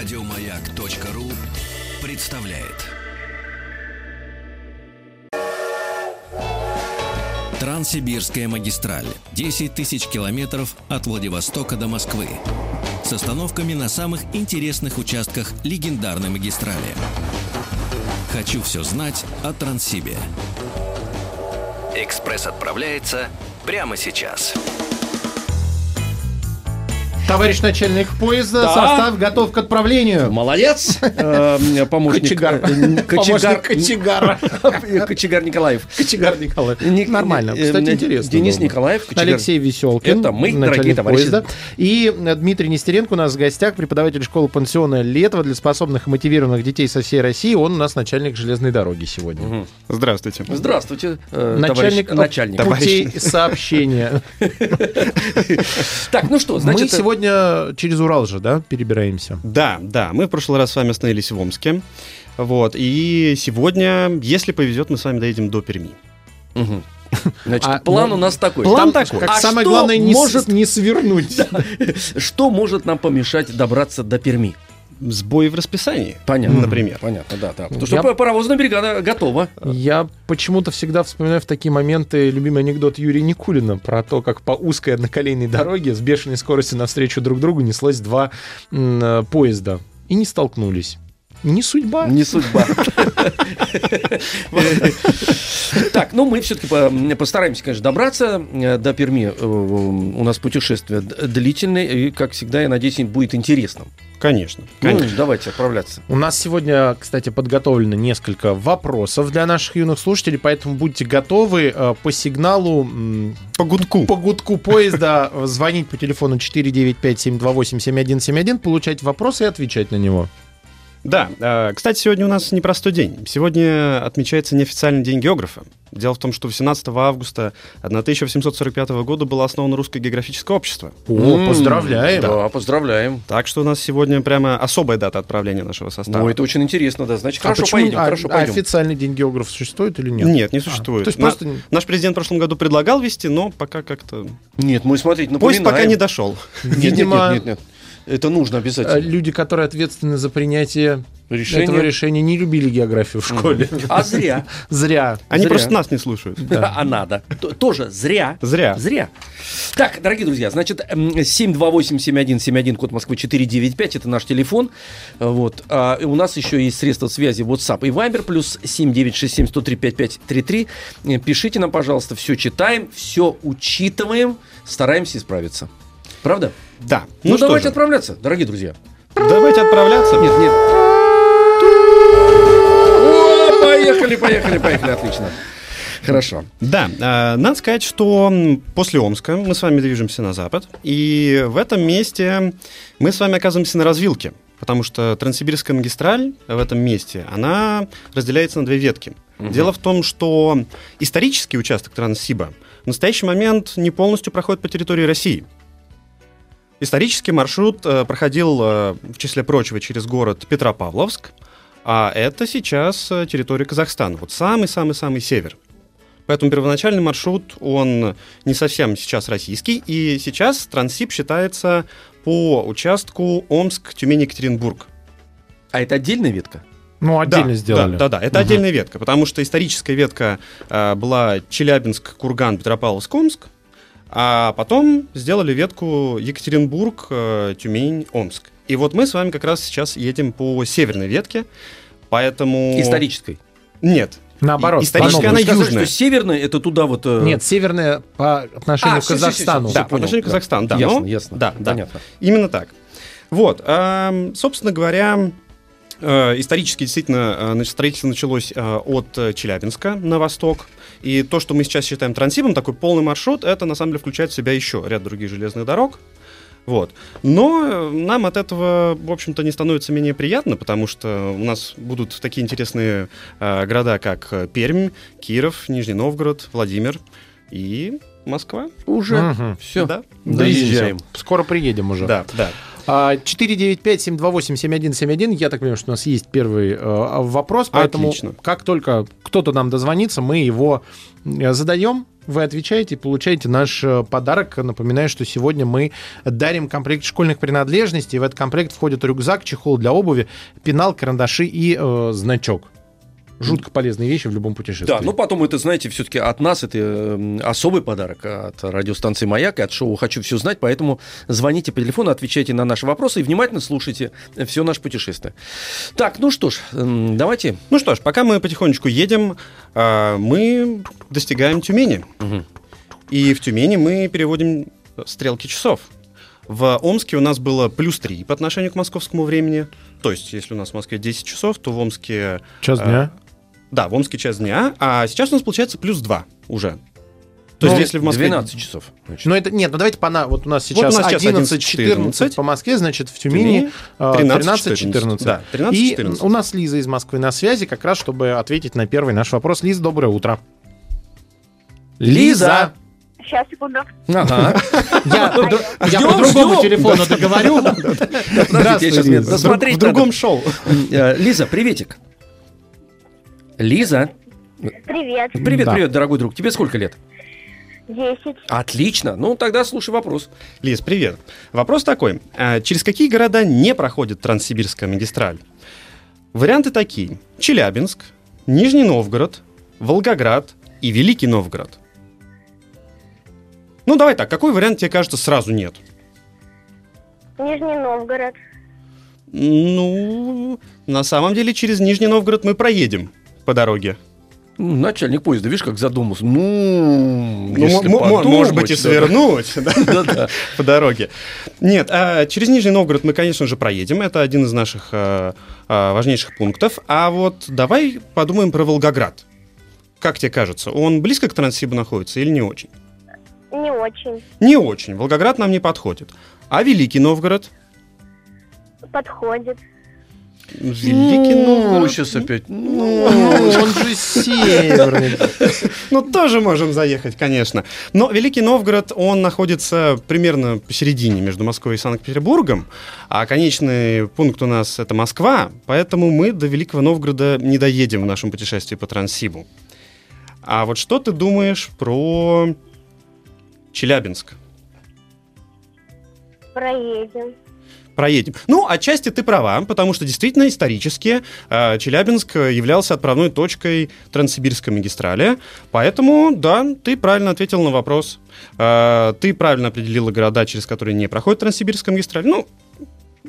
Радиомаяк.ру представляет. Транссибирская магистраль. 10 тысяч километров от Владивостока до Москвы. С остановками на самых интересных участках легендарной магистрали. Хочу все знать о Транссибе. Экспресс отправляется прямо сейчас. Товарищ начальник поезда, Да. состав готов к отправлению. Молодец, э, помощник. Кочегар. э, Помощник кочегара. Кочегар Николаев. Кочегар Николаев. Ник- Нормально. э, Кстати, интересно. Денис было. Николаев, кочегар. Алексей Веселкин. Это мы, начальник дорогие товарищи. поезда. И э, Дмитрий Нестеренко у нас в гостях, преподаватель школы пансиона Летова для способных и мотивированных детей со всей России. Он у нас начальник железной дороги сегодня. Здравствуйте. Здравствуйте, э, Начальник, товарищ начальник. путей сообщения. Так, ну что, Мы значит... сегодня через Урал же, да, перебираемся? Да, да, мы в прошлый раз с вами остановились в Омске. Вот, и сегодня, если повезет, мы с вами доедем до Перми. Мгм. Значит, А, план ну, у нас такой. План Там- такой. Как А самое что главное, не, с- может, не свернуть. что может нам помешать добраться до Перми? Сбои в расписании, Понятно. например. Понятно, да, да. Потому Я- что паровозная бригада готова. Я почему-то всегда вспоминаю в такие моменты любимый анекдот Юрия Никулина про то, как по узкой одноколейной дороге с бешеной скоростью навстречу друг другу неслось два м, э, поезда. И не столкнулись. Не судьба. Не судьба. Так, ну мы все-таки постараемся, конечно, добраться э, до Перми. Э, У нас путешествие длительное, и, как всегда, я надеюсь, им будет интересным. Конечно, Ну, конечно. давайте отправляться. У нас сегодня, кстати, подготовлено несколько вопросов для наших юных слушателей, поэтому будьте готовы э, по сигналу По гудку. по гудку поезда звонить по телефону 495-728-7171, получать вопрос и отвечать на него. Да, э, кстати, сегодня у нас непростой день. Сегодня отмечается неофициальный день географа. Дело в том, что 18 августа 1845 года было основано Русское географическое общество. О, М, поздравляем. Да, поздравляем. Так что у нас сегодня прямо особая дата отправления нашего состава. Ну, это очень интересно, да. Значит, А хорошо почему- поедем, а- хорошо а пойдем. официальный день географа существует или нет? Нет, не А, существует. то есть На- просто... Наш президент в прошлом году предлагал вести, но пока как-то... Нет, мы, смотрите, Поезд пока напоминаем. не дошел. Нет, нет, Видимо, нет, нет, нет. Это нужно обязательно. люди, которые ответственны за принятие Решение. этого решения, не любили географию в школе. А зря. Зря. Они Зря. просто нас не слушают. А надо. Тоже зря. Зря. Зря. Так, дорогие друзья, значит, м, 728-7171, код Москвы 495, это наш телефон. Вот. А у нас еще есть средства связи WhatsApp и Viber, плюс 7967-103-5533. Э, Пишите нам, пожалуйста, все читаем, все учитываем, стараемся исправиться. Правда? Да. Ну, что давайте же, отправляться, дорогие друзья. давайте отправляться. Нет, нет. О, поехали, поехали, поехали, отлично. Хорошо. Да, э, надо сказать, что после Омска мы с вами движемся на запад, и в этом месте мы с вами оказываемся на развилке, потому что Транссибирская магистраль в этом месте, она разделяется на две ветки. Дело в том, что исторический участок Транссиба в настоящий момент не полностью проходит по территории России. Исторический маршрут э, проходил, э, в числе прочего, через город Петропавловск, а это сейчас э, территория Казахстана, вот самый-самый-самый север. Поэтому первоначальный маршрут, он не совсем сейчас российский, и сейчас Транссиб считается по участку Омск-Тюмень-Екатеринбург. А это отдельная ветка? Ну, отдельно да, сделали. Да, да, да, это Мгм. отдельная ветка, потому что историческая ветка э, была Челябинск, Курган, Петропавловск, Омск, а потом сделали ветку Екатеринбург, э, Тюмень, Омск. И вот мы с вами как раз сейчас едем по северной ветке, поэтому... Исторической. Нет. Наоборот, исторически она южная. что северная это туда вот. э, Нет, северная по отношению А, к Казахстану. всё, Да, всё, по отношению к Казахстану, да. ясно, но- ясно. Да, да. Понятно. Именно так. Вот, эм, собственно говоря, э, исторически действительно э, значит, строительство началось э, от э, Челябинска на восток. И то, что мы сейчас считаем трансибом, такой полный маршрут, это на самом деле включает в себя еще ряд других железных дорог. Вот. Но э, нам от этого, в общем-то, не становится менее приятно, потому что у нас будут такие интересные э, города, как э, Пермь, Киров, Нижний Новгород, Владимир и Москва. Уже. Мгм. Все. Да. Доезжаем. Скоро приедем уже. Да, да. А, 495-728-7171. Я так понимаю, что у нас есть первый э, вопрос, поэтому Отлично. как только кто-то нам дозвонится, мы его э, задаем. вы отвечаете и получаете наш э, подарок. Напоминаю, что сегодня мы дарим комплект школьных принадлежностей. В этот комплект входит рюкзак, чехол для обуви, пенал, карандаши и э, значок. Жутко полезные вещи в любом путешествии. Да, ну потом это, знаете, все-таки от нас это э, особый подарок от радиостанции «Маяк» и от шоу «Хочу все знать», поэтому звоните по телефону, отвечайте на наши вопросы и внимательно слушайте все наше путешествие. Так, ну что ж, м, давайте. Ну что ж, пока мы потихонечку едем, а, мы достигаем Тюмени. Мгм. И в Тюмени мы переводим стрелки часов. В Омске у нас было плюс 3 по отношению к московскому времени. То есть, если у нас в Москве 10 часов, то в Омске... Час а, дня. Да, в Омске час дня, а сейчас у нас получается плюс 2 уже. То есть, Ну, если в Москве... 12 часов. значит. Но это нет, ну давайте по на, вот у нас сейчас, у нас сейчас 11-14 11-14, по Москве, значит в Тюмени Тюмени э, 13-14. 13-14. Да, 13-14. И у нас Лиза из Москвы на связи, как раз чтобы ответить на первый наш вопрос. Лиза, доброе утро. Лиза! Сейчас, секунду. Ага. Я, я по другому телефону договорю. Мне Лиза. в другом шоу. Э, Лиза, приветик. Лиза, Привет. привет, Да. привет, дорогой друг. Тебе сколько лет? Десять. Отлично. Ну, тогда слушай вопрос. Лиз, привет. Вопрос такой. А через какие города не проходит Транссибирская магистраль? Варианты такие. Челябинск, Нижний Новгород, Волгоград и Великий Новгород. Ну, давай так, какой вариант тебе кажется сразу нет? Нижний Новгород. Ну, на самом деле через Нижний Новгород мы проедем по дороге. Ну, Начальник поезда, видишь, как задумался. Ну, Ну, если подумать, может быть, и свернуть да, да. Да-да. по дороге. Нет, а через Нижний Новгород мы, конечно же, проедем. Это один из наших а, а, важнейших пунктов. А вот давай подумаем про Волгоград. Как тебе кажется, он близко к Транссибу находится или не очень? Не очень. Не очень. Волгоград нам не подходит. А Великий Новгород? Подходит. Великий Ну, сейчас опять. Ну, он же северный. Ну, тоже можем заехать, конечно. Но Великий Новгород, он находится примерно посередине между Москвой и Санкт-Петербургом, а конечный пункт у нас это Москва, поэтому мы до Великого Новгорода не доедем в нашем путешествии по Транссибу. А вот что ты думаешь про Челябинск? Проедем. Проедем. Ну, отчасти ты права, потому что действительно исторически э, Челябинск являлся отправной точкой Транссибирской магистрали. Поэтому, да, ты правильно ответил на вопрос. Э, ты правильно определила города, через которые не проходит Транссибирская магистраль. Ну,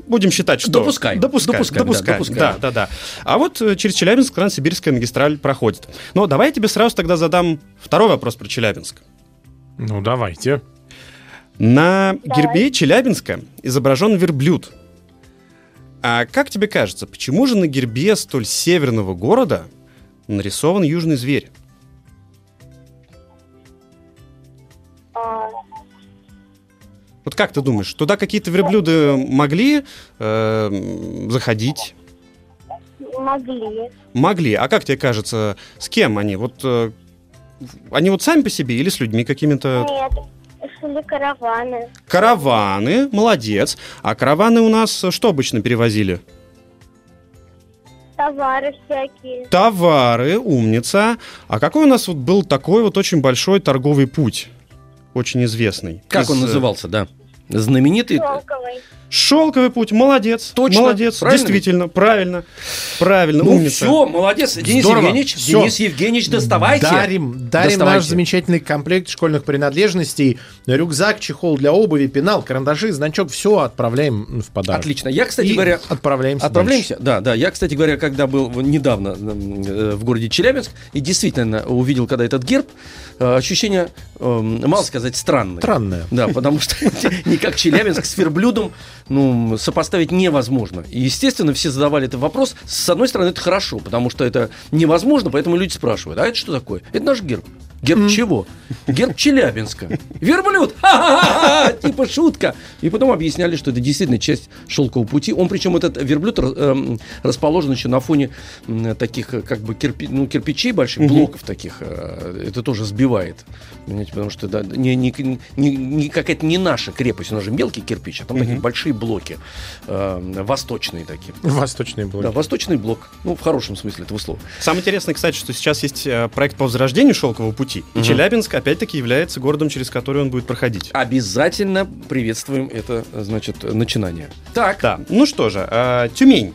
будем считать, что... Допускаем. Допускаем. Допускаем, да, допускаем. допускаем. Да, да, да. А вот э, через Челябинск Транссибирская магистраль проходит. Но давай я тебе сразу тогда задам второй вопрос про Челябинск. Ну, давайте. На Давай. гербе Челябинска изображен верблюд. А как тебе кажется, почему же на гербе столь северного города нарисован южный зверь? А, Вот как ты думаешь, туда какие-то верблюды могли э, заходить? могли. Могли. А как тебе кажется, с кем они? Вот э, они вот сами по себе или с людьми какими-то? Нет. Шли караваны. Караваны, молодец. А караваны у нас что обычно перевозили? Товары всякие. Товары, умница. А какой у нас вот был такой вот очень большой торговый путь? Очень известный. Как Из, он э, назывался, да? Знаменитый. Шелковый. Шелковый путь, молодец. Точно, Молодец, правильно действительно, правильно. Правильно, Ну умница. все, молодец. Денис Здорово. Евгеньевич, Всё. Денис Евгеньевич, доставайте. Дарим, дарим Доставайте. наш замечательный комплект школьных принадлежностей. Рюкзак, чехол для обуви, пенал, карандаши, значок. Все отправляем в подарок. Отлично. Я, кстати И говоря, отправляемся Отправляемся? Да, да. Я, кстати говоря, когда был недавно э, в городе Челябинск и действительно увидел, когда этот герб, э, ощущение, эм, мало сказать, странное. Странное. Да, потому что никак Челябинск с верблюдом ну, сопоставить невозможно. И, естественно, все задавали этот вопрос. С одной стороны, это хорошо, потому что это невозможно, поэтому люди спрашивают, а это что такое? Это наш герб. Герб чего? Герб Челябинска. Верблюд! Ха-ха-ха! типа шутка. И потом объясняли, что это действительно часть шелкового пути. Он, причем, этот верблюд эм, расположен еще на фоне таких, э, как бы, кирпи- ну, кирпичей больших, блоков таких. э, Это тоже сбивает. Понимаете, потому что да, не, не, не- не какая-то не наша крепость, у нас же мелкий кирпич, а там такие большие блоки, э, восточные такие. Восточные блоки. Да, восточный блок. Ну, в хорошем смысле этого слова. Самое интересное, кстати, что сейчас есть проект по возрождению шелкового пути, и Челябинск опять-таки является городом, через который он будет проходить. Обязательно приветствуем это, значит, начинание. Так. Да, ну что же, э, Тюмень.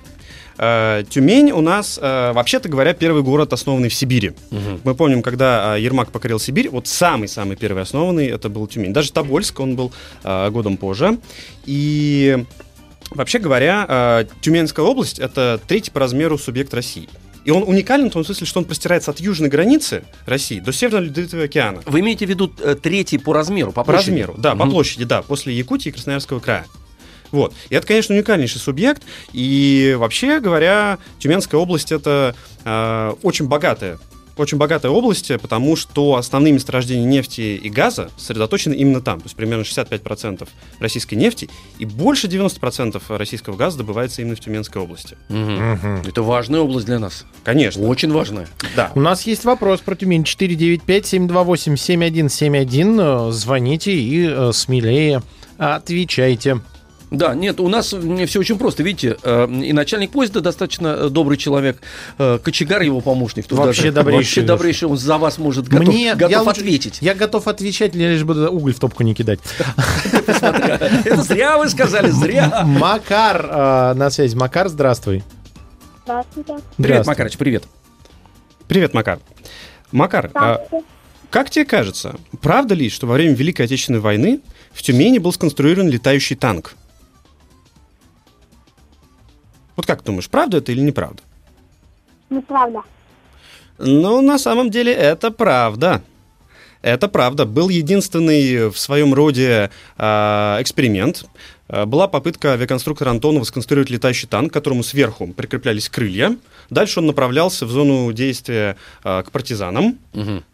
Э, Тюмень у нас, э, вообще-то говоря, первый город, основанный в Сибири. Мы помним, когда э, Ермак покорил Сибирь, вот самый-самый первый основанный это был Тюмень. Даже Тобольск, он был годом позже. И вообще говоря, Тюменская область это третий по размеру субъект России. И он уникален в том смысле, что он простирается от южной границы России до Северного Ледовитого океана. Вы имеете в виду э, третий по размеру, по, По площади? размеру, да, по Мгм. площади, да, после Якутии и Красноярского края. Вот. И это, конечно, уникальнейший субъект. И вообще говоря, Тюменская область это э, очень богатая. Очень богатая область, потому что основные месторождения нефти и газа сосредоточены именно там. То есть примерно 65% российской нефти и больше 90% российского газа добывается именно в Тюменской области. Мгм. Это важная область для нас. Конечно. Очень важная. Да. У нас есть вопрос про Тюмень 495-728-7171. Э, Звоните и э, смелее отвечайте. Да, нет, у нас все очень просто. Видите, э, и начальник поезда достаточно э, добрый человек, э, кочегар его помощник. тут Вообще даже- добрейший. Вообще добрейший, он за вас может готов, Мне готов я лучше- ответить. Я готов отвечать, лишь бы уголь в топку не кидать. Это зря вы сказали, зря. Макар на связи. Макар, здравствуй. Здравствуйте. Привет. Макарыч, привет. Привет, Макар. Макар. Как тебе кажется, правда ли, что во время Великой Отечественной войны в Тюмени был сконструирован летающий танк? Вот как думаешь, правда это или неправда? Неправда. Ну, на самом деле, это правда. Это правда. Был единственный в своем роде а, эксперимент. А, Была попытка авиаконструктора Антонова сконструировать летающий танк, к которому сверху прикреплялись крылья. Дальше он направлялся в зону действия а, к партизанам.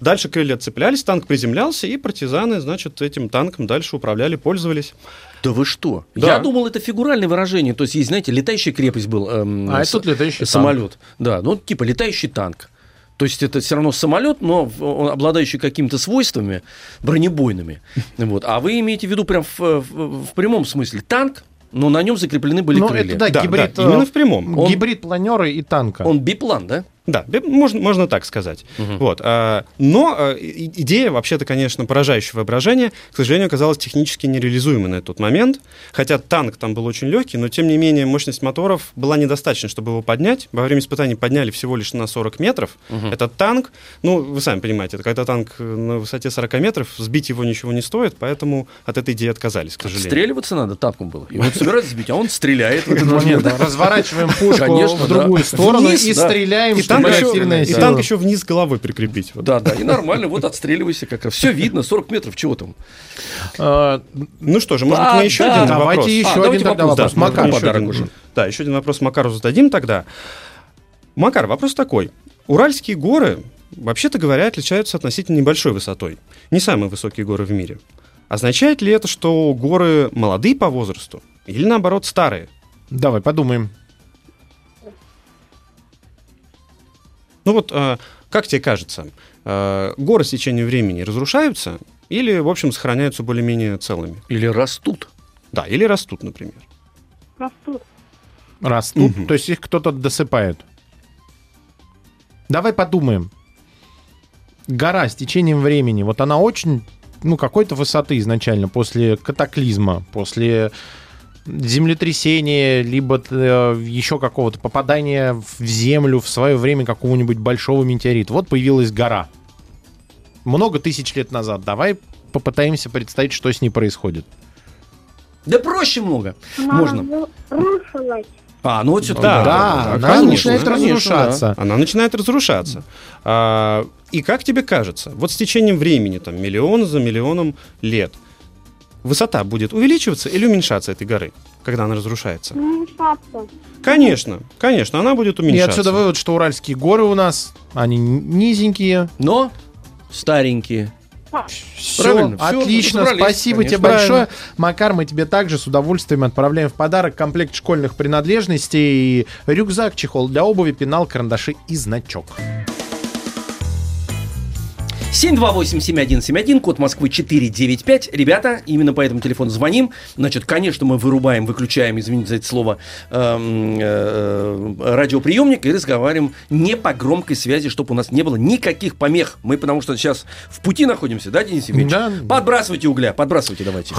Дальше крылья отцеплялись, танк приземлялся, и партизаны, значит, этим танком дальше управляли, пользовались. Да вы что? Да. Я думал, это фигуральное выражение. То есть, есть, знаете, летающая крепость был. эм, А с- это тут летающий танк. самолет. Да, ну типа летающий танк. То есть это все равно самолет, но он обладающий какими-то свойствами бронебойными. Вот. А вы имеете в виду прям в, в- в прямом смысле танк, но на нем закреплены были Ну, крылья. это да, Да, гибрид. да, именно э, в прямом. Он- Гибрид планера и танка. Он биплан, да? Да, можно, можно так сказать. Вот, а, но а, идея, вообще-то, конечно, поражающее воображение, к сожалению, оказалась технически нереализуемой на тот момент. Хотя танк там был очень легкий, но, тем не менее, мощность моторов была недостаточна, чтобы его поднять. Во время испытаний подняли всего лишь на 40 метров. Этот танк, ну, вы сами понимаете, это когда танк э, на высоте 40 метров, сбить его ничего не стоит, поэтому от этой идеи отказались, к сожалению. Стреливаться надо танком было. И он собирается сбить, а он стреляет. в этот момент. разворачиваем пушку Конечно, в другую сторону и стреляем, танк, еще, активная и танк еще вниз головой прикрепить. Вот. Да, да, и нормально, вот отстреливайся как раз. Все видно, 40 метров, чего там? Э, Ну что же, может быть, мы еще один давайте вопрос? еще А, один давайте тогда вопрос, да, вопрос. ну, Макар, еще подарок один. уже. Да, еще один вопрос Макару зададим тогда. Макар, вопрос такой. Уральские горы, вообще-то говоря, отличаются относительно небольшой высотой. Не самые высокие горы в мире. Означает ли это, что горы молодые по возрасту или наоборот старые? Давай подумаем. Ну вот, э, как тебе кажется, э, горы с течением времени разрушаются или, в общем, сохраняются более-менее целыми? Или растут. Да, или растут, например. Растут. Растут, Мгм. то есть их кто-то досыпает. Давай подумаем. Гора с течением времени, вот она очень, ну, какой-то высоты изначально, после катаклизма, после землетрясения, либо э, еще какого-то попадания в землю в свое время какого-нибудь большого метеорита. Вот появилась гора. Много тысяч лет назад. Давай попытаемся представить, что с ней происходит. Да проще много. Она Можно. разру- рушилась. А, ну вот все Да, Да, она конечно, начинает конечно, разрушаться. Она начинает разрушаться. А, и как тебе кажется, вот с течением времени, там, миллион за миллионом лет, высота будет увеличиваться или уменьшаться этой горы, когда она разрушается? Уменьшаться. Конечно, конечно, она будет И уменьшаться. отсюда вывод, что уральские горы у нас, они низенькие, Но старенькие. Все, Правильно, всё, отлично, спасибо тебе конечно. большое. Макар, мы тебе также с удовольствием отправляем в подарок комплект школьных принадлежностей, рюкзак, чехол для обуви, пенал, карандаши и значок. 728-7171, код Москвы 495. Ребята, именно по этому телефону звоним. Значит, конечно, мы вырубаем, выключаем, извините за это слово, эм, э, радиоприемник и разговариваем не по громкой связи, чтобы у нас не было никаких помех. Мы потому что сейчас в пути находимся, да, Денис Евгеньевич? Да. Подбрасывайте угля, подбрасывайте давайте.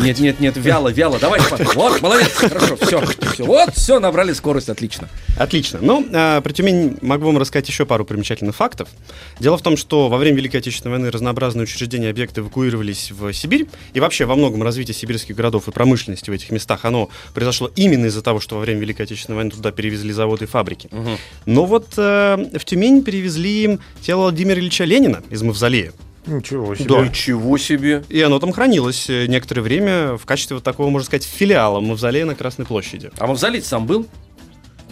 Нет, нет, нет, вяло, вяло. Давайте, пап. Вот, молодец, хорошо, все, все. Вот, все, набрали скорость, отлично. Отлично. Ну, а, про Тюмень могу вам рассказать еще пару примечательных фактов. Дело в том, что во время Великой Отечественной войны разнообразные учреждения и объекты эвакуировались в Сибирь. И вообще во многом развитие сибирских городов и промышленности в этих местах, оно произошло именно из-за того, что во время Великой Отечественной войны туда перевезли заводы и фабрики. Но вот э, в Тюмень перевезли тело Владимира Ильича Ленина из Мавзолея. Ничего себе. Да. Ничего себе. И оно там хранилось э, некоторое время в качестве вот такого, можно сказать, филиала Мавзолея на Красной площади. А мавзолей сам был?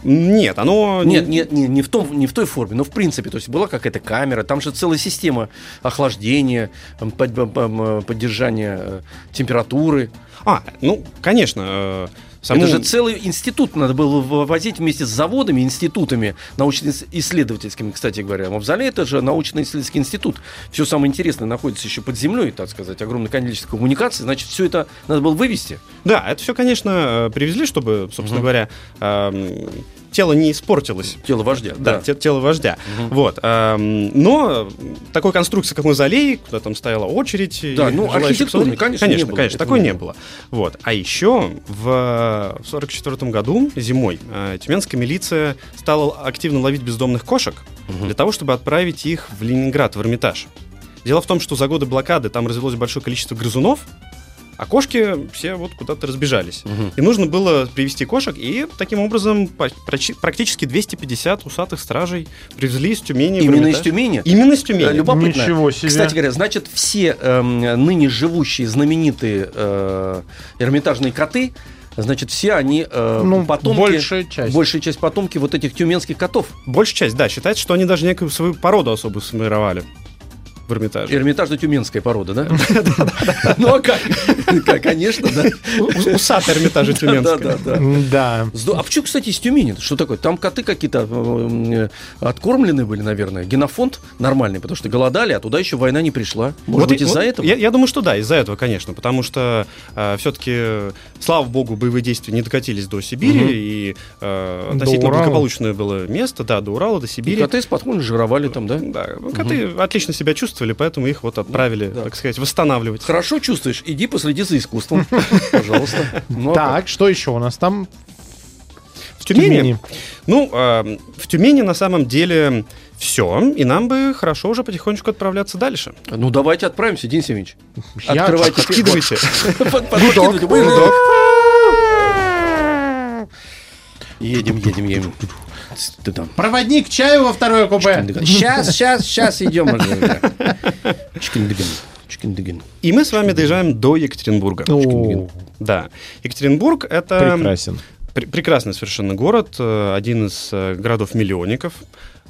Нет, оно... Нет, нет, не, не, в том, не в той форме, но в принципе. То есть была какая-то камера, там же целая система охлаждения, поддержания э, температуры. А, ну, конечно. Э, саму- Это же целый институт надо было вывозить вместе с заводами, институтами, научно-исследовательскими, кстати говоря. Мавзолей это же научно-исследовательский институт. Все самое интересное находится еще под землей, так сказать, огромное количество коммуникаций. Значит, все это надо было вывести. Да, это все, конечно, э, привезли, чтобы, собственно говоря, эм, тело не испортилось. Тело вождя. Да, те- тело вождя. Вот. эм, но такой конструкции, как мавзолей, куда там стояла очередь. Да, ну, архитектурной, посмотреть, конечно, не конечно, было. конечно, такой не было. Вот. А еще в 1944 году зимой э, тюменская милиция стала активно ловить бездомных кошек для того, чтобы отправить их в Ленинград, в Эрмитаж. Дело в том, что за годы блокады там развелось большое количество грызунов, а кошки все вот куда-то разбежались. И нужно было привести кошек, и таким образом практически 250 усатых стражей привезли из Тюмени. Именно из. Тюмени? Именно из Тюмени. Э, Любопытно. Ничего себе. Кстати говоря, значит, все эм, ныне живущие знаменитые э, эрмитажные коты, значит, все они э, Ну, потомки... большая часть. Большая часть потомки вот этих тюменских котов. Большая часть, да, считается, что они даже некую свою породу особо сформировали в Эрмитаже. Эрмитажно-тюменская порода, да? Ну, а как? Как, Конечно, да. У- Усатая Эрмитажа Тюменская. да, да. Да. А почему, кстати, из Тюмени? Что такое? Там коты какие-то э, э, откормленные были, наверное. Генофонд нормальный, потому что голодали, а туда еще война не пришла. Может Вот быть, из-за этого? Я, думаю, что да, из-за этого, конечно, потому что все-таки, слава богу, боевые действия не докатились до Сибири, и э, относительно благополучное было место, да, до Урала, до Сибири. коты спокойно жировали там, да? Да, коты отлично себя чувствовали, поэтому их вот отправили, Да. так сказать, восстанавливать. Хорошо чувствуешь? Иди последи за искусством. Пожалуйста. Ну, а Так, что еще у нас там? В Тюмени, ну, э, в Тюмени на самом деле все, и нам бы хорошо уже потихонечку отправляться дальше. Ну, давайте отправимся, Денис Евгеньевич. Я- Открывайте. Подкидывайте. Едем, едем, едем. Проводник чаю во второе купе. Сейчас, сейчас, сейчас идем. Чикиндыгин. Чикиндыгин. И мы с вами доезжаем до Екатеринбурга. Да. Екатеринбург это Прекрасен. пр- прекрасный совершенно город, э, один из э, городов-миллионников.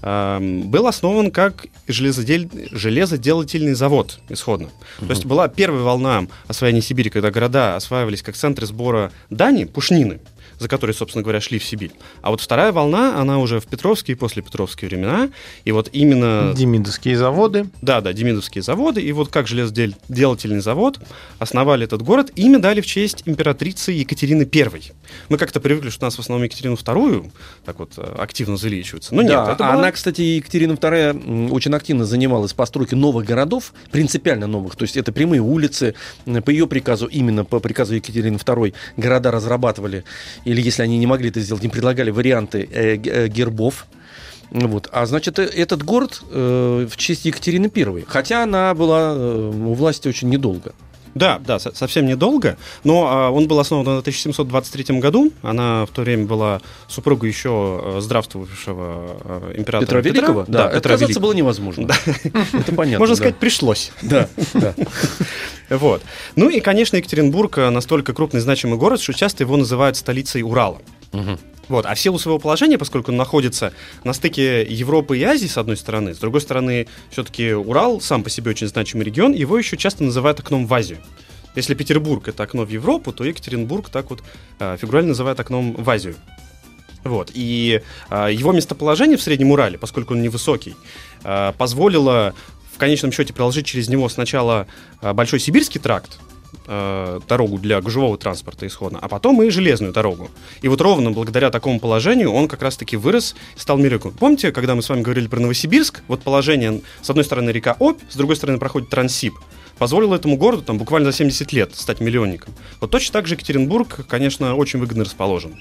Эм, Был основан как железодель- железоделательный завод исходно. То есть была первая волна освоения Сибири, когда города осваивались как центры сбора дани, пушнины, за которые, собственно говоря, шли в Сибирь. А вот вторая волна, она уже в Петровские и после Петровские времена. И вот именно Демидовские заводы. да, да, Демидовские заводы. И вот как железоделательный завод основали этот город. Имя дали в честь императрицы Екатерины I. Мы как-то привыкли, что у нас в основном Екатерину II так вот э, активно залечиваются. Но нет, да, это она, была- кстати, Екатерина II очень активно занималась постройкой новых городов, принципиально новых. То есть это прямые улицы. По ее приказу, именно по приказу Екатерины II, города разрабатывали, или если они не могли это сделать, им предлагали варианты э, э, гербов. Вот. А значит, э, этот город э, в честь Екатерины I. Хотя она была э, у власти очень недолго. Да, да, со- совсем недолго. Но а, он был основан в 1723 году. Она в то время была супругой еще э, здравствовавшего э, императора Петра Великого? Да, Да, Петра отказаться Великого. было невозможно. Это понятно. Можно да. сказать, пришлось. Да, да. Вот. Ну и, конечно, Екатеринбург э, настолько крупный значимый город, что часто его называют столицей Урала. Вот. А в силу своего положения, поскольку он находится на стыке Европы и Азии, с одной стороны, с другой стороны, все-таки Урал сам по себе очень значимый регион, его еще часто называют окном в Азию. Если Петербург это окно в Европу, то Екатеринбург так вот э, фигурально называют окном в Азию. Вот. И э, его местоположение в Среднем Урале, поскольку он невысокий, э, позволило в конечном счете проложить через него сначала э, Большой Сибирский тракт, э, дорогу для гужевого транспорта исходно, а потом и железную дорогу. И вот ровно благодаря такому положению он как раз-таки вырос и стал миллионником. Помните, когда мы с вами говорили про Новосибирск, вот положение, с одной стороны река Обь, с другой стороны проходит Транссиб, позволило этому городу там буквально за 70 лет стать миллионником. Вот точно так же Екатеринбург, конечно, очень выгодно расположен.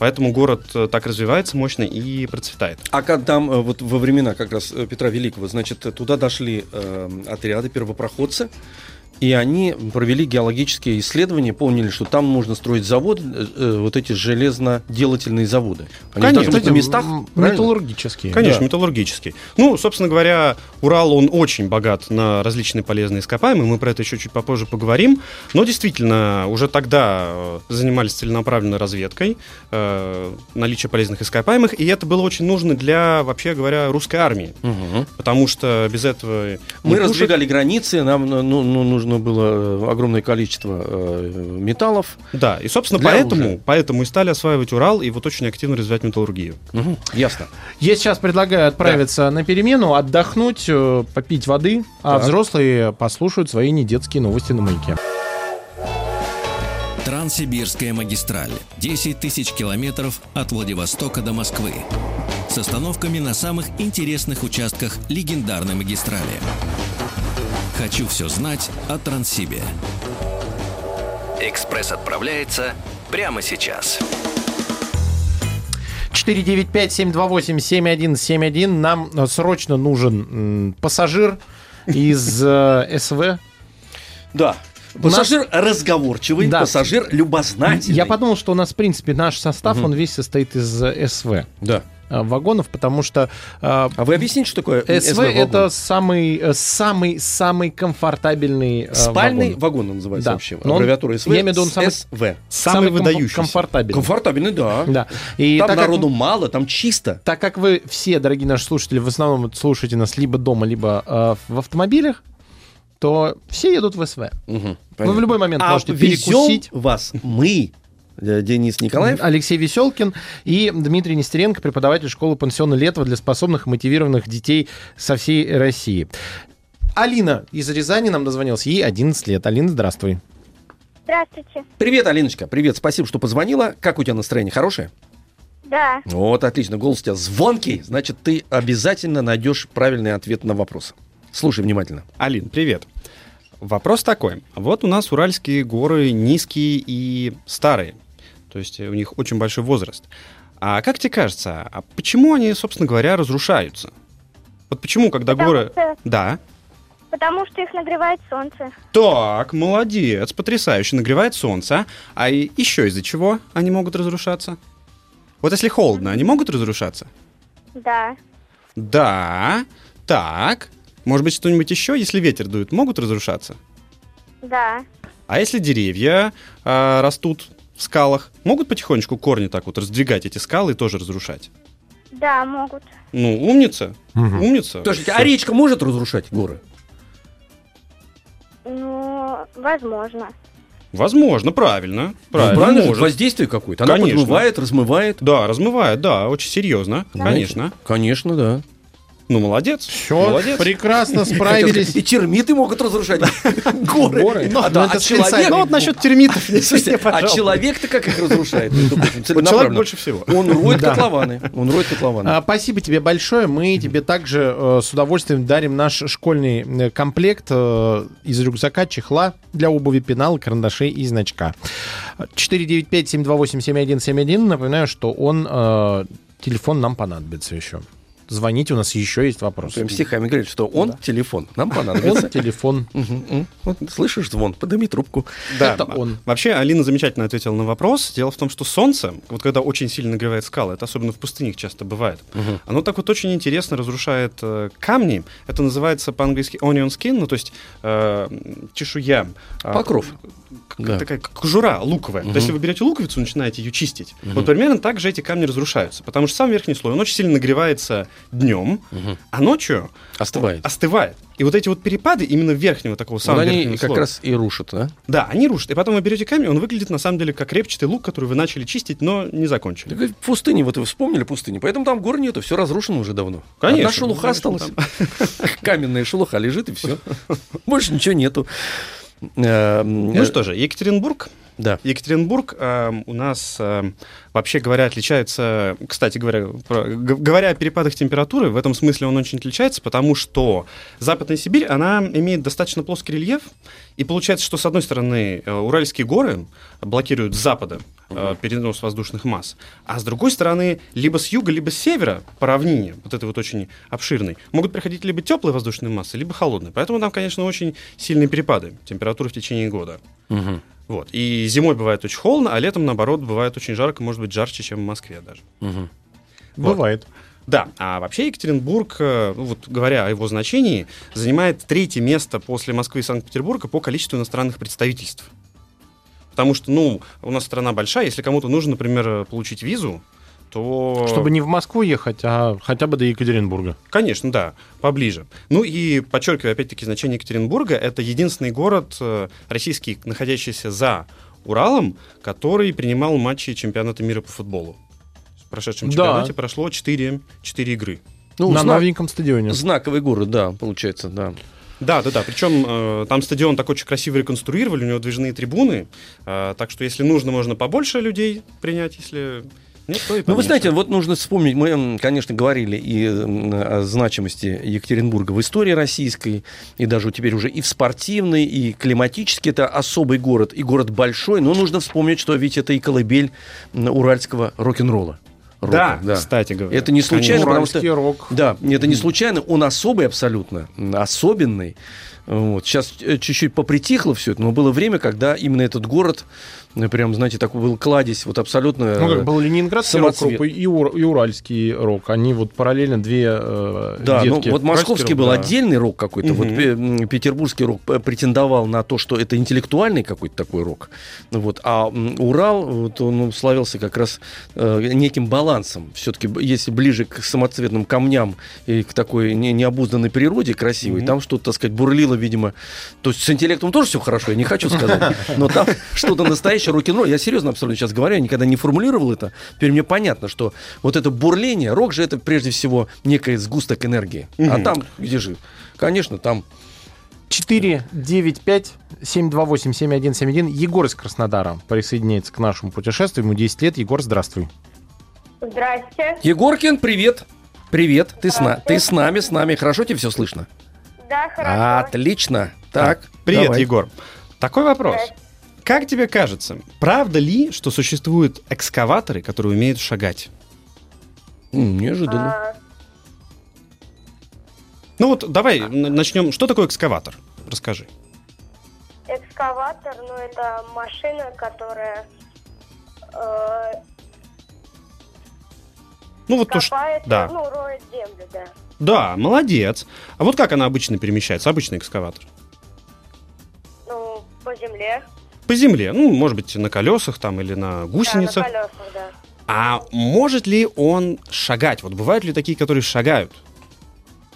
Поэтому город э, так развивается мощно и процветает. А как там э, вот во времена как раз э, Петра Великого, значит, туда дошли э, отряды первопроходцы, и они провели геологические исследования, поняли, что там можно строить завод, э, э, вот эти железноделательные заводы. Они Конечно. быть на местах, правильно? металлургические. Конечно, Да. металлургический. Ну, собственно говоря, Урал, он очень богат на различные полезные ископаемые, мы про это еще чуть попозже поговорим. Но действительно, уже тогда э, занимались целенаправленной разведкой э, наличия полезных ископаемых, и это было очень нужно для, вообще говоря, русской армии. Мгм. Потому что без этого... Мы пушек, раздвигали границы, нам ну, ну, нужно было э, огромное количество э, металлов. Да, и, собственно, поэтому, оружия. поэтому и стали осваивать Урал и вот очень активно развивать металлургию. Мгм. Ясно. Я сейчас предлагаю отправиться на перемену, отдохнуть, э, попить воды, а Так. взрослые послушают свои недетские новости на маяке. Транссибирская магистраль. 10 тысяч километров от Владивостока до Москвы. С остановками на самых интересных участках легендарной магистрали. Хочу все знать о Транссибе. Экспресс отправляется прямо сейчас. 495-728-7171. Нам э, срочно нужен пассажир из э, СВ. Да. Пассажир разговорчивый, Да. пассажир любознательный. Я подумал, что у нас, в принципе, наш состав, он весь состоит из э, СВ Да. Э, вагонов, потому что э, А вы объясните, что такое СВ СВ-вагон? это самый, э, самый, самый комфортабельный Спальный вагон. вагон он называется Да. вообще. Но Аббревиатура СВ. я имею в виду, он самый- СВ. Самый комфор- выдающийся. комфортабельный. Комфортабельный, да. Да. И Там так как- народу мало, там чисто. так как вы все, дорогие наши слушатели, в основном слушаете нас либо дома, либо э, в автомобилях, то все едут в СВ. Мгм, Вы в любой момент а можете перекусить. вас мы, Денис Николаев. Алексей Веселкин и Дмитрий Нестеренко, преподаватель школы пансиона Летова для способных и мотивированных детей со всей России. Алина из Рязани нам дозвонилась. Ей 11 лет. Алина, здравствуй. Здравствуйте. Привет, Алиночка. Привет, спасибо, что позвонила. Как у тебя настроение? Хорошее? Да. Вот, отлично. Голос у тебя звонкий. Значит, ты обязательно найдешь правильный ответ на вопрос. Слушай внимательно. Алин, привет. Вопрос такой. Вот у нас уральские горы низкие и старые. То есть у них очень большой возраст. А как тебе кажется, а почему они, собственно говоря, разрушаются? Вот почему, когда Потому горы... что- Да. Потому что их нагревает солнце. Так, молодец, потрясающе, нагревает солнце. А и еще из-за чего они могут разрушаться? Вот если холодно, они могут разрушаться? Да. Да. Так. Может быть, что-нибудь еще, если ветер дует, могут разрушаться? Да. А если деревья а, растут в скалах, могут потихонечку корни так вот раздвигать эти скалы и тоже разрушать? Да, могут. Ну, умница, Мгм. умница. Слушайте, а речка может разрушать горы? Ну, возможно. Возможно, правильно. Ну, Правильно, правильно же, может. воздействие какое-то. Она Конечно. подмывает, размывает. Да, размывает, да, очень серьезно, конечно. Конечно, да. Ну, молодец. Все, молодец. прекрасно справились. И термиты могут разрушать горы. Горы? Ну, Ну, да, это а человек... Ну, вот насчет термитов. Слушайте, а человек-то как их разрушает? человек больше всего. Он роет котлованы. Он роет котлованы. А, Спасибо тебе большое. Мы тебе также э, с удовольствием дарим наш школьный э, комплект э, из рюкзака, чехла для обуви, пенала, карандашей и значка. 495-728-7171. Напоминаю, что он, телефон нам понадобится еще. Звоните, у нас еще есть вопросы. Прям стихами говорит, что он телефон. Нам Он понадобится. телефон. М. Вот слышишь звон, подними трубку. Да, Это он. Вообще, Алина замечательно ответила на вопрос. Дело в том, что солнце, вот когда очень сильно нагревает скалы, это особенно в пустынях часто бывает, оно так вот очень интересно разрушает э, камни. Это называется по-английски onion skin, ну то есть э, чешуя. а, Покров. Да. Такая кожура луковая. То есть, если вы берете луковицу, начинаете ее чистить, вот примерно так же эти камни разрушаются. Потому что сам верхний слой, он очень сильно нагревается днем, а ночью Остывает. остывает. И вот эти вот перепады именно верхнего такого Вот самого они верхнего как слоя. раз и рушат, да? Да, они рушат. И потом вы берете камень, он выглядит на самом деле как репчатый лук, который вы начали чистить, но не закончили. Так и в пустыне, вот вы вспомнили пустыню, поэтому там гор нету, все разрушено уже давно. Конечно, Одна шелуха ну, осталась. Каменная шелуха лежит и все. Больше ничего нету. Э, Ну что же, Екатеринбург. Да. Екатеринбург э, у нас, э, вообще говоря, отличается, кстати говоря, про- говоря о перепадах температуры, в этом смысле он очень отличается, потому что Западная Сибирь, она имеет достаточно плоский рельеф, и получается, что с одной стороны э, Уральские горы блокируют с запада э, перенос воздушных масс, а с другой стороны либо с юга, либо с севера по равнине, вот этой вот очень обширной, могут приходить либо теплые воздушные массы, либо холодные. Поэтому там, конечно, очень сильные перепады температуры в течение года. Мгм. Вот. И зимой бывает очень холодно, а летом, наоборот, бывает очень жарко, может быть, жарче, чем в Москве даже. Мгм. Вот. Бывает. Да, а вообще Екатеринбург, э, ну вот говоря о его значении, занимает третье место после Москвы и Санкт-Петербурга по количеству иностранных представительств. Потому что, ну, у нас страна большая, если кому-то нужно, например, получить визу, то... Чтобы не в Москву ехать, а хотя бы до Екатеринбурга. Конечно, да, поближе. Ну и подчеркиваю опять-таки значение Екатеринбурга. Это единственный город э, российский, находящийся за Уралом, который принимал матчи чемпионата мира по футболу. В прошедшем Да. чемпионате прошло 4, 4 игры. Ну, На знак- новеньком стадионе. знаковый город, да, получается, да. Да, да, да. Причем э, там стадион так очень красиво реконструировали, у него движные трибуны. э, так что, если нужно, можно побольше людей принять, если нет, то и Ну, вы знаете, вот нужно вспомнить, мы, конечно, говорили и о значимости Екатеринбурга в истории российской, и даже теперь уже и в спортивной, и климатически это особый город, и город большой, но нужно вспомнить, что ведь это и колыбель уральского рок-н-ролла. Да, Рока, кстати говоря. Это не случайно, потому что... Рок. Да, это не случайно, он особый абсолютно, особенный. Вот. Сейчас э, чуть-чуть попритихло все это, но было время, когда именно этот город, э, прям, знаете, такой был кладезь, вот абсолютно... Ну, как э, был ленинградский рок самоцвет. группа и, ур- и уральский рок. Они вот параллельно две э, Да, ну вот московский был рок, да. отдельный рок какой-то, вот пе- м, петербургский рок претендовал на то, что это интеллектуальный какой-то такой рок, Ну вот, а Урал, вот он ну, славился как раз э, неким балансом. Все-таки, если ближе к самоцветным камням и к такой не- необузданной природе красивой, Мгм. там что-то, так сказать, бурлило, видимо, то есть с интеллектом тоже все хорошо, я не хочу сказать, но там что-то настоящее рок-н-ролл. Я серьезно абсолютно сейчас говорю, я никогда не формулировал это. Теперь мне понятно, что вот это бурление, рок же это прежде всего некий сгусток энергии. А там, где же? Конечно, там 495-728-7171. Егор из Краснодара присоединяется к нашему путешествию. Ему 10 лет. Егор, здравствуй. Здрасте. Егоркин, привет. Привет, ты с, на- ты с нами, с нами. Хорошо тебе все слышно? Да, хорошо. Отлично. Так, Привет, давай. Егор. Такой вопрос. Как тебе кажется, правда ли, что существуют экскаваторы, которые умеют шагать? М, Неожиданно. А, Ну вот давай н- начнем. Что такое экскаватор? Расскажи. экскаватор, ну, это машина, которая э, Ну вот то, что... копает, да. ну, роет землю, да. Да, молодец. А вот как она обычно перемещается? Обычный экскаватор. Ну, по земле. По земле. Ну, может быть, на колесах там или на Да, гусеницах. на колесах, да. А может ли он шагать? Вот бывают ли такие, которые шагают?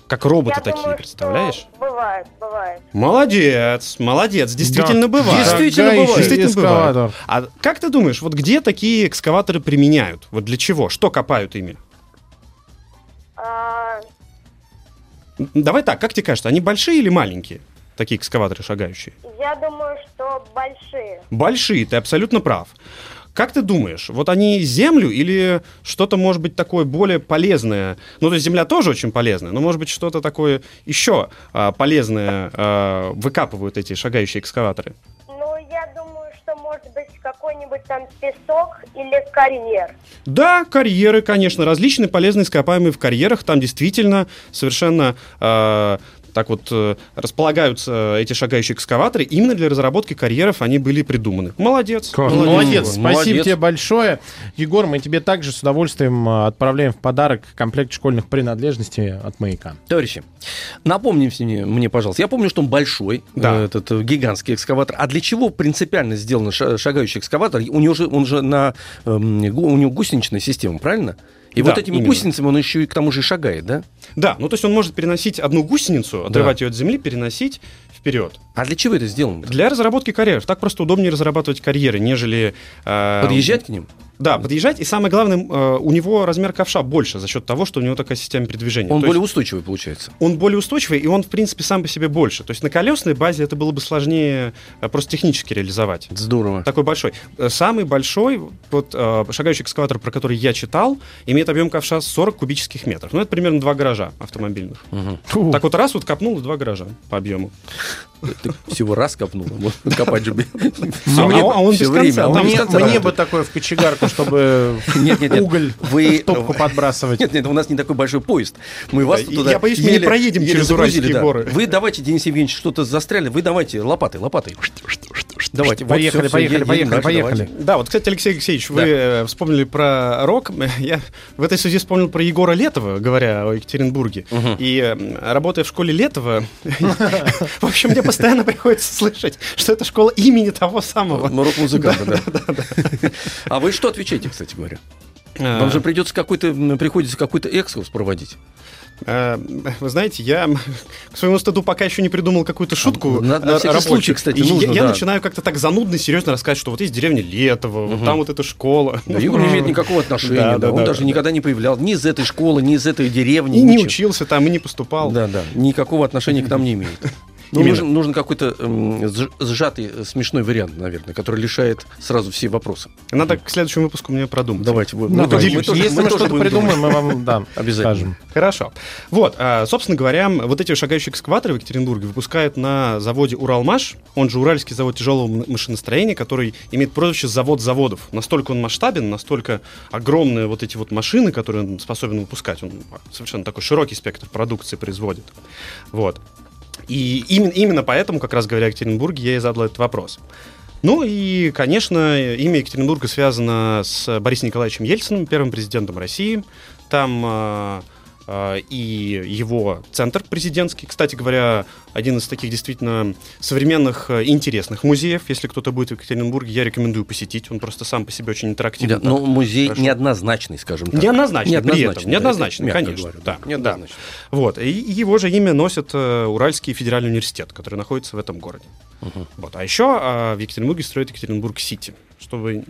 Как роботы Я такие, думаю, представляешь? Что бывает, бывает. Молодец, молодец, действительно Да. бывает. Действительно Шагающий бывает. Действительно бывает. А как ты думаешь, вот где такие экскаваторы применяют? Вот для чего? Что копают ими? А, Давай так, как тебе кажется, они большие или маленькие? Такие экскаваторы шагающие. я думаю, что большие. Большие, ты абсолютно прав. Как ты думаешь, вот они землю или что-то, может быть, такое более полезное? Ну, то есть земля тоже очень полезная, но, может быть, что-то такое еще а, полезное а, выкапывают эти шагающие экскаваторы? Там песок или карьер? Да, карьеры, конечно, различные полезные ископаемые в карьерах. Там действительно совершенно э, так вот э, располагаются эти шагающие экскаваторы. Именно для разработки карьеров они были придуманы. Молодец. Молодец, Молодец. спасибо Молодец. тебе большое. Егор, мы тебе также с удовольствием а, отправляем в подарок комплект школьных принадлежностей от «Маяка». Товарищи, напомните мне, мне, пожалуйста, я помню, что он большой, Да. э, этот э, гигантский экскаватор. А для чего принципиально сделан ша- шагающий экскаватор? У него же, он же на, эм, у него гусеничная система, правильно? И Да, вот этими именно. гусеницами он еще и к тому же и шагает, да? Да, ну то есть он может переносить одну гусеницу, отрывать ее от земли, переносить вперед. А для чего это сделано? Для разработки карьеров. Так просто удобнее разрабатывать карьеры, нежели... э, Подъезжать к ним? Да, подъезжать. И самое главное, э, у него размер ковша больше за счет того, что у него такая система передвижения. Он То более есть устойчивый получается. он более устойчивый, и он, в принципе, сам по себе больше. То есть на колесной базе это было бы сложнее э, просто технически реализовать. Здорово. Такой большой. Э, Самый большой, вот шагающий экскаватор, про который я читал, имеет объем ковша 40 кубических метров. Ну, это примерно два гаража автомобильных. Мгм. Так вот раз вот копнул и два гаража по объему. Ты всего раз копнул. Вот, Копать же. А он- а он без конца, а Мне, конца мне бы такое в кочегарку, чтобы Нет, нет, нет. уголь Вы- в топку подбрасывать. Нет, нет, у нас не такой большой поезд. Мы вас Да, туда я боюсь, мы не проедем через Уральские да. горы. Вы давайте, Денис Евгеньевич, что-то застряли. Вы давайте лопатой, лопатой. Давайте. вот Поехали, поехали, едем поехали, дальше, поехали. давайте. Да, вот, кстати, Алексей Алексеевич, вы Да. э, вспомнили про рок. Я в этой связи вспомнил про Егора Летова, говоря о Екатеринбурге. Мгм. И э, работая в школе Летова, в общем, мне постоянно приходится слышать, что это школа имени того самого. Ну, Рок-музыканта, да. А вы что отвечаете, кстати говоря? А, Вам же придется какой-то, приходится какой-то экскурс проводить. Э, Вы знаете, я к своему стыду пока еще не придумал какую-то шутку. На- на всякий рабочую. случай, кстати, И я- нужно, Я да. начинаю как-то так занудно, серьезно рассказывать, что вот есть деревня Летово, вот там вот эта школа. Да, Юра не имеет никакого отношения. Да, да, да, Он да, даже да. никогда не появлял ни из этой школы, ни из этой деревни. И не ничего. учился там, и не поступал. Да, да. Никакого отношения к нам не имеет. Ну, Именно. нужен, нужен какой-то эм, сж- сжатый, э, смешной вариант, наверное, который лишает сразу все вопросы. Надо к следующему выпуску мне продумать. Давайте. мы Давай. тоже- мы тоже- Если мы мы что-то придумаем, думать. мы вам да, Обязательно. скажем. Хорошо. Вот, а, собственно говоря, вот эти шагающие экскаваторы в Екатеринбурге выпускают на заводе Уралмаш, он же Уральский завод тяжелого машиностроения, который имеет прозвище завод заводов. Настолько он масштабен, настолько огромные вот эти вот машины, которые он способен выпускать. Он совершенно такой широкий спектр продукции производит. Вот. И именно, именно поэтому, как раз говоря о Екатеринбурге, я и задал этот вопрос. Ну и, конечно, имя Екатеринбурга связано с Борисом Николаевичем Ельциным, первым президентом России. Там а, и его центр президентский. Кстати говоря, один из таких действительно современных и интересных музеев. Если кто-то будет в Екатеринбурге, я рекомендую посетить. Он просто сам по себе очень интерактивный. Да, но музей Хорошо. неоднозначный, скажем так. Неоднозначный, при этом. да, Неоднозначный, мягко конечно, говоря, да, Неоднозначный. Вот. И его же имя носит э, Уральский федеральный университет, который находится в этом городе. Мгм. Вот. А еще а, в Екатеринбурге строят Екатеринбург-Сити, чтобы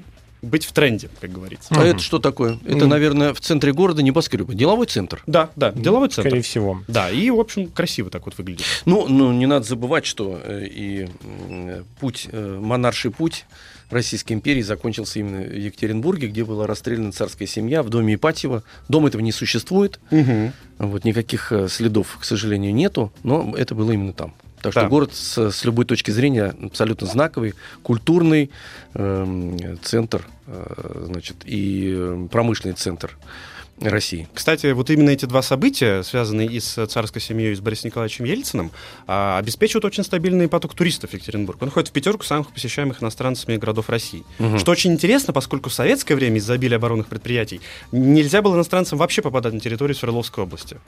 быть в тренде, как говорится. А это что такое? Это, наверное, в центре города небоскребы. Деловой центр. Да, да, деловой центр. Скорее всего. Да, и, в общем, красиво так вот выглядит. Ну, ну, не надо забывать, что э, и м, путь, э, монарший путь Российской империи закончился именно в Екатеринбурге, где была расстреляна царская семья в доме Ипатьева. Дом этого не существует, вот никаких э, следов, к сожалению, нету, но это было именно там. Так что Да. город с, с любой точки зрения абсолютно знаковый, культурный эм, центр, э, значит, и э, промышленный центр России. Кстати, вот именно эти два события, связанные и с царской семьей, и с Борисом Николаевичем Ельциным, а, обеспечивают очень стабильный поток туристов в Екатеринбург. Он входит в пятерку самых посещаемых иностранцами городов России. Мгм. Что очень интересно, поскольку в советское время из-за обилия оборонных предприятий нельзя было иностранцам вообще попадать на территорию Свердловской области.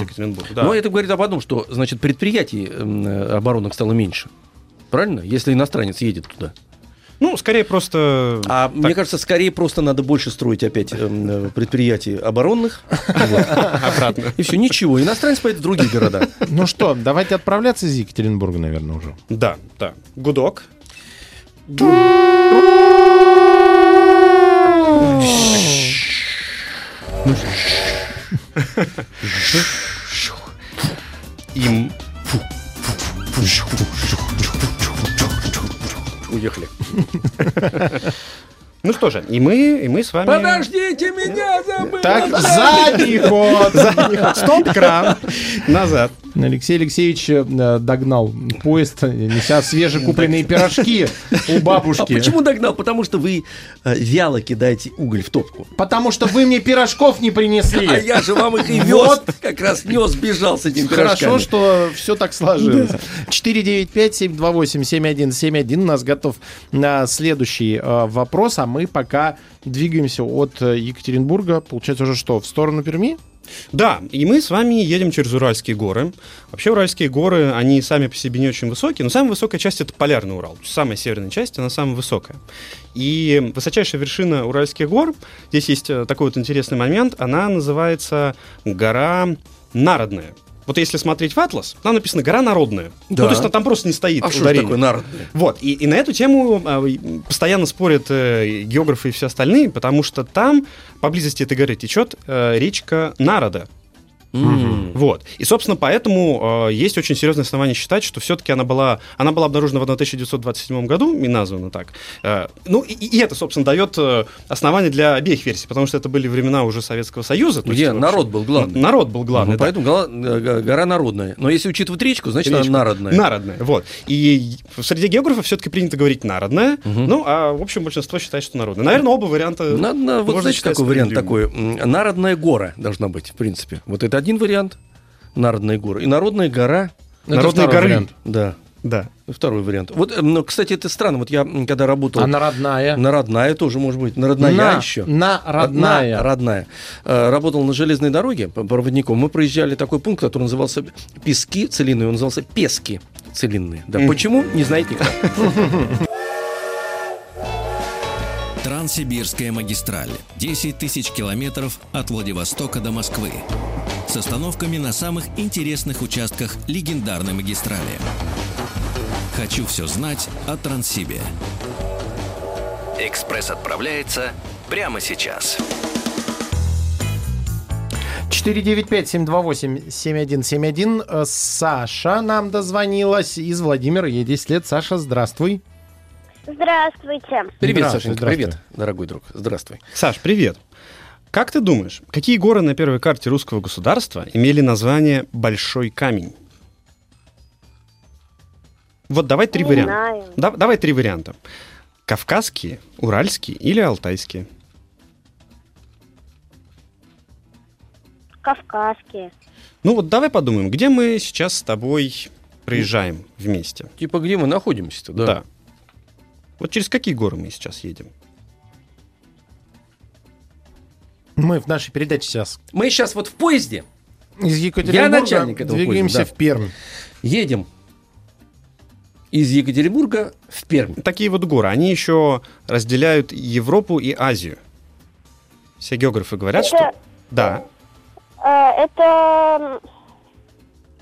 В Екатеринбурге. Да. Но это говорит об одном, что, значит, предприятий э, оборонных стало меньше. Правильно? Если иностранец едет туда. Ну, скорее просто... А мне кажется, скорее просто надо больше строить опять эм, э, предприятий оборонных. Обратно. И все, ничего. Иностранец поедет в другие города. Ну что, давайте отправляться из Екатеринбурга, наверное, уже. Да, да. Гудок. Им Уехали. Ну что же, и мы, и мы с вами... Подождите меня, забыл! Так, задний ход. Задний ход. Стоп, кран. Назад. Алексей Алексеевич э, догнал поезд, неся свежекупленные пирожки у А бабушки. почему догнал? Потому что вы э, вяло кидаете уголь в топку. Потому что вы мне пирожков не принесли. А я же вам их и вез. Вот. Как раз нес, бежал с Хорошо, пирожками. что все так сложилось. 495-728-7171. У нас готов на следующий э, вопрос, а мы пока двигаемся от э, Екатеринбурга, получается уже что, в сторону Перми? Да, и мы с вами едем через Уральские горы. Вообще Уральские горы, они сами по себе не очень высокие, но самая высокая часть это Полярный Урал. Самая северная часть, она самая высокая. И высочайшая вершина Уральских гор, здесь есть э, такой вот интересный момент, она называется гора Народная. Вот если смотреть в атлас, там написано гора народная. Да. Ну, то есть там просто не стоит А ударение. такое народное? Вот, и, и на эту тему а, постоянно спорят э, географы и все остальные, потому что там, поблизости этой горы, течет э, речка Народа. М. Вот. И, собственно, поэтому э, есть очень серьезное основание считать, что все-таки она была, она была обнаружена в 1927 году и названа так. Э, ну, и, и это, собственно, дает э, основание для обеих версий, потому что это были времена уже Советского Союза. Где есть, народ был главный. Народ был главный, Ну, да. Поэтому гора, гора народная. Но если учитывать речку, значит Речка. она народная. Народная, вот. И среди географов все-таки принято говорить народная, ну, а, в общем, большинство считает, что народная. Наверное, оба варианта Надо, вот знаете, какой вариант такой? Народная гора должна быть, в принципе. Вот это один вариант. Народная гора. И народная гора. Это Народные горы. вариант. Да. Да. Второй вариант. Вот, эм, ну, кстати, это странно. Вот я, когда работал... Родная. Народная тоже может быть. Народная На- еще. на родная. На родная. Э, Работал на железной дороге проводником. Мы проезжали такой пункт, который назывался Пески целинные. Он назывался Пески целинные. Да. Почему? Не знает никто. Транссибирская магистраль. 10 тысяч километров от Владивостока до Москвы. С остановками на самых интересных участках легендарной магистрали. Хочу все знать о Транссибе. Экспресс отправляется прямо сейчас. 495-728-7171. Э, Саша нам дозвонилась из Владимира. Ей 10 лет. Саша, здравствуй. Здравствуйте. Привет, Здравствуй, Сашенька. здравствуй. Привет, дорогой друг. Здравствуй. Саш, привет. Как ты думаешь, какие горы на первой карте русского государства имели название Большой камень? Вот давай три Не варианта. знаю. Да- давай три варианта. Кавказские, Уральские или Алтайские? Кавказские. Ну вот давай подумаем, где мы сейчас с тобой проезжаем вместе? Типа, где мы находимся-то? Да. Вот через какие горы мы сейчас едем? Мы в нашей передаче сейчас Мы сейчас вот в поезде из Екатеринбурга начальник этого двигаемся поезда, да. в Пермь. едем из Екатеринбурга в Пермь. Такие вот горы, они еще разделяют Европу и Азию. Все географы говорят, Это- что... Да. Э, Это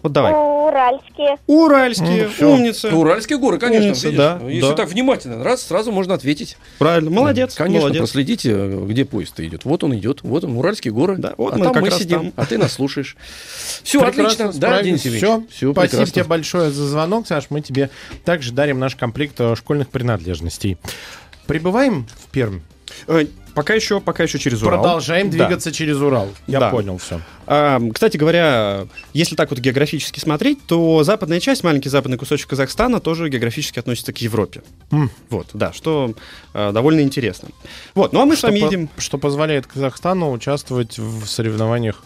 Вот давай. уральские. Уральские, Ну, умница. Уральские горы, конечно. Умница, видишь. да, Если да. так внимательно, раз, сразу можно ответить. Правильно, молодец, Конечно, молодец. проследите, где поезд идет. Вот он идет, вот он, Уральские горы. Да, вот а мы там как мы раз сидим, там. а ты нас слушаешь. Все, Прекрасно отлично. Да. Денис Евгеньевич. Всё. Всё Спасибо прекрасно. тебе большое за звонок, Саш. Мы тебе также дарим наш комплект э, школьных принадлежностей. Прибываем в Пермь. Э, Пока еще, пока еще через Урал. Продолжаем Да. двигаться через Урал. Я Да. понял все. А, Кстати говоря, если так вот географически смотреть, то западная часть, маленький западный кусочек Казахстана, тоже географически относится к Европе. М. Вот, да, что э, довольно интересно. Вот, ну а мы с Что, вами по- едем... что позволяет Казахстану участвовать в соревнованиях,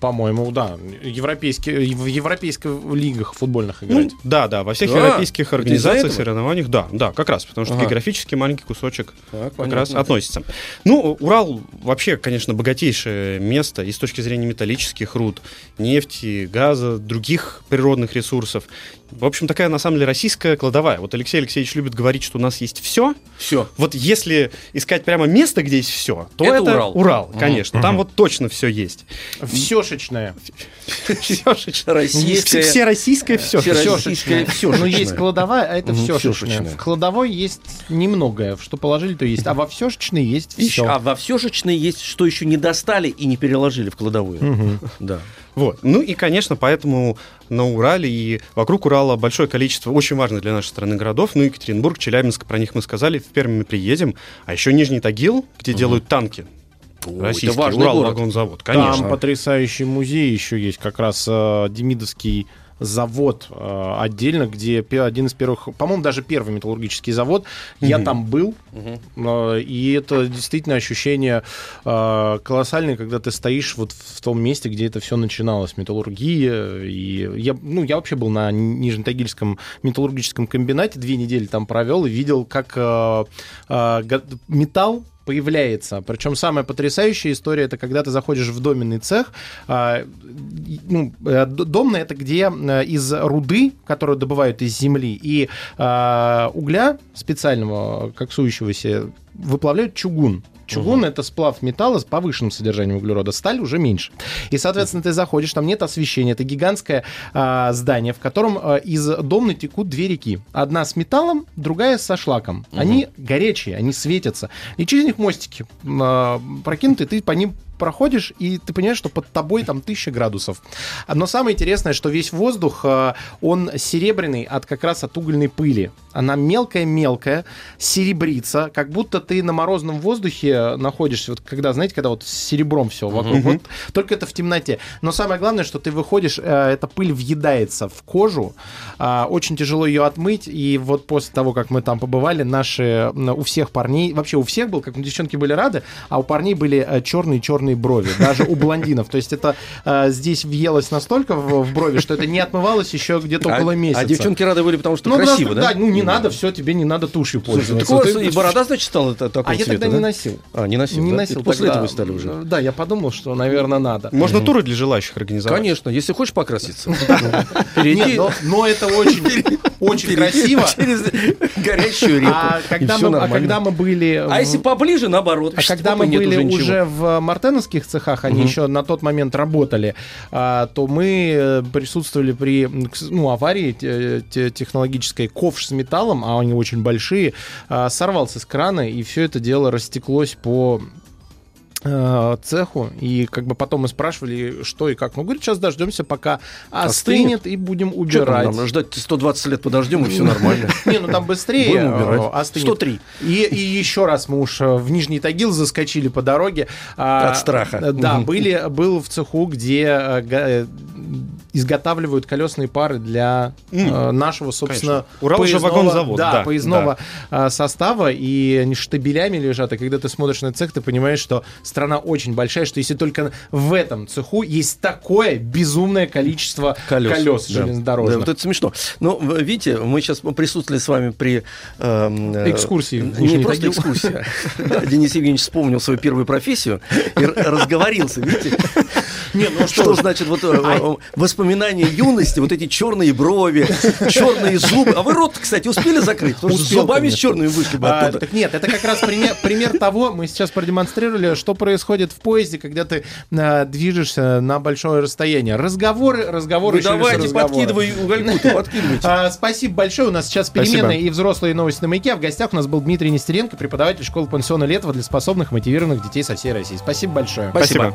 по-моему, да, европейские, в европейских лигах футбольных Ну, играть. да, да, во всех Да, европейских организациях, соревнованиях, да, да, как раз, потому что Ага. географически маленький кусочек Так, как понятно. раз относится. Ну, Урал вообще, конечно, богатейшее место и с точки зрения металлических руд, нефти, газа, других природных ресурсов. В общем, такая, на самом деле, российская кладовая. Вот Алексей Алексеевич любит говорить, что у нас есть все. Все. Вот если искать прямо место, где есть все, то Это это, Урал. конечно. Там вот точно все есть. Все, Всешечная. Российская... Все российское все. Всероссийская Ну, есть кладовая, а это всешечная. всешечная. В кладовой есть немногое. Что положили, то есть. А во всешечной есть Ещё- все. А во всешечной есть, что еще не достали и не переложили в кладовую. Да. Вот. Ну и, конечно, поэтому на Урале и вокруг Урала большое количество очень важных для нашей страны городов. Ну, Екатеринбург, Челябинск, про них мы сказали, в Перми мы приедем. А еще Нижний Тагил, где делают танки. Российский, это важный Урал, город. вагонзавод, Там конечно. потрясающий музей еще есть, как раз э, Демидовский завод э, отдельно, где один из первых, по-моему, даже первый металлургический завод. Я там был, э, и это действительно ощущение э, колоссальное, когда ты стоишь вот в том месте, где это все начиналось, металлургия. И я, ну, я вообще был на Нижнетагильском металлургическом комбинате, две недели там провел и видел, как э, э, металл появляется. Причем самая потрясающая история это когда ты заходишь в доменный цех. а, ну, э, домный это где э, из руды, которую добывают из земли, и а, угля специального коксующегося выплавляют чугун. Чугун это сплав металла с повышенным содержанием углерода, сталь уже меньше. И, соответственно, ты заходишь, там нет освещения, это гигантское а, здание, в котором а, из домны текут две реки. Одна с металлом, другая со шлаком. Они горячие, они светятся. И через них мостики а, прокинуты, ты по ним проходишь, и ты понимаешь, что под тобой там тысяча градусов. Но самое интересное, что весь воздух, а, он серебряный от как раз от угольной пыли. Она мелкая-мелкая, серебрится, как будто ты на морозном воздухе находишься, вот когда, знаете, когда вот с серебром все вокруг. Вот, только это в темноте. Но самое главное, что ты выходишь, э, эта пыль въедается в кожу, а, очень тяжело ее отмыть, и вот после того, как мы там побывали, наши, у всех парней, вообще у всех был, как девчонки были рады, а у парней были черные-черные брови, даже у блондинов. То есть это э, здесь въелось настолько в, в брови, что это не отмывалось еще где-то около а, месяца. а девчонки рады были, потому что ну, красиво, просто, да? ну не надо, все, тебе не надо тушью Слушай, пользоваться. так у вас Ты- и борода, значит, стала та- такого а я тогда да? не носил. А, не носил, Не да? носил. После тогда. этого стали уже. Да, я подумал, что, наверное, надо. Можно туры для желающих организовать. Конечно, если хочешь покраситься. Но, это очень, очень красиво. через горящую реку. А когда, мы, а когда мы были... А в- если поближе, наоборот. А когда мы были уже ничего. уже в мартеновских цехах, они еще на тот момент работали, а, то мы э, присутствовали при ну, аварии те- те- технологической. Ковш с металлом, а они очень большие, а, сорвался с крана, и все это дело растеклось по цеху, и как бы потом мы спрашивали, что и как. Ну, говорит, сейчас дождемся, пока остынет, и будем там, убирать. нам, ждать 120 лет подождем, и все нормально. Не, ну там быстрее э, остынет. 103. И, и еще раз мы уж э, в Нижний Тагил заскочили по дороге. А, От страха. э, Да, были, был в цеху, где э, э, изготавливают колесные пары для э, нашего, собственно. Урал же поездного- вагонзавод, Да, да, поездного э, состава, и они штабелями лежат, и когда ты смотришь на цех, ты понимаешь, что страна очень большая, что если только в этом цеху есть такое безумное количество колес, да. железнодорожных. Да, вот это смешно. Но видите, мы сейчас присутствовали с вами при... эм, э, Экскурсии Не Нижний просто экскурсия. Денис Евгеньевич вспомнил свою первую профессию и разговорился, видите? Не, ну Что значит вот э, э, воспоминания юности, вот эти черные брови, черные зубы. А вы рот, кстати, успели закрыть? Потому что зубами с черными вышли бы А, оттуда. так нет, это как раз пример, того, мы сейчас продемонстрировали, что происходит в поезде, когда ты а, движешься на большое расстояние. Разговоры, разговоры, раз давайте, подкидывай угольку, подкидывайте. А, спасибо большое. У нас сейчас переменные и взрослые новости на маяке. А в гостях у нас был Дмитрий Нестеренко, преподаватель школы пансиона Летова для способных, мотивированных детей со всей России. Спасибо большое. Спасибо.